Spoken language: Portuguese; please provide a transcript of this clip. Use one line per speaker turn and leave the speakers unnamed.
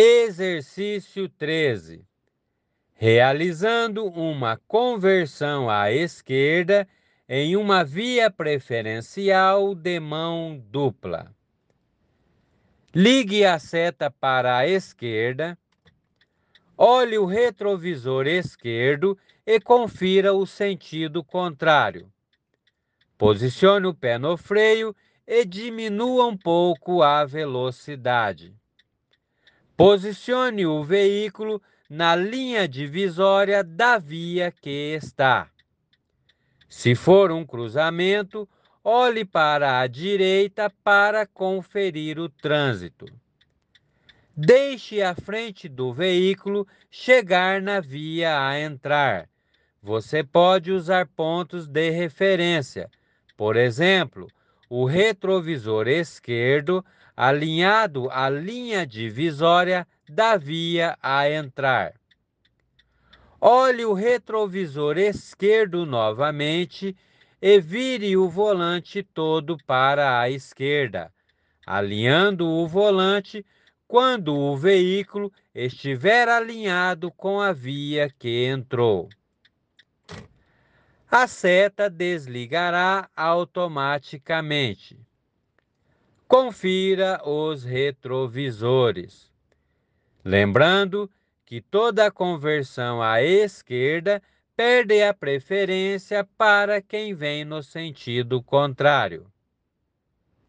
Exercício 13. Realizando uma conversão à esquerda em uma via preferencial de mão dupla. Ligue a seta para a esquerda, olhe o retrovisor esquerdo e confira o sentido contrário. Posicione o pé no freio e diminua um pouco a velocidade. Posicione o veículo na linha divisória da via que está. Se for um cruzamento, olhe para a direita para conferir o trânsito. Deixe a frente do veículo chegar na via a entrar. Você pode usar pontos de referência, por exemplo, o retrovisor esquerdo alinhado à linha divisória da via a entrar. Olhe o retrovisor esquerdo novamente e vire o volante todo para a esquerda, alinhando o volante quando o veículo estiver alinhado com a via que entrou. A seta desligará automaticamente. Confira os retrovisores. Lembrando que toda conversão à esquerda perde a preferência para quem vem no sentido contrário.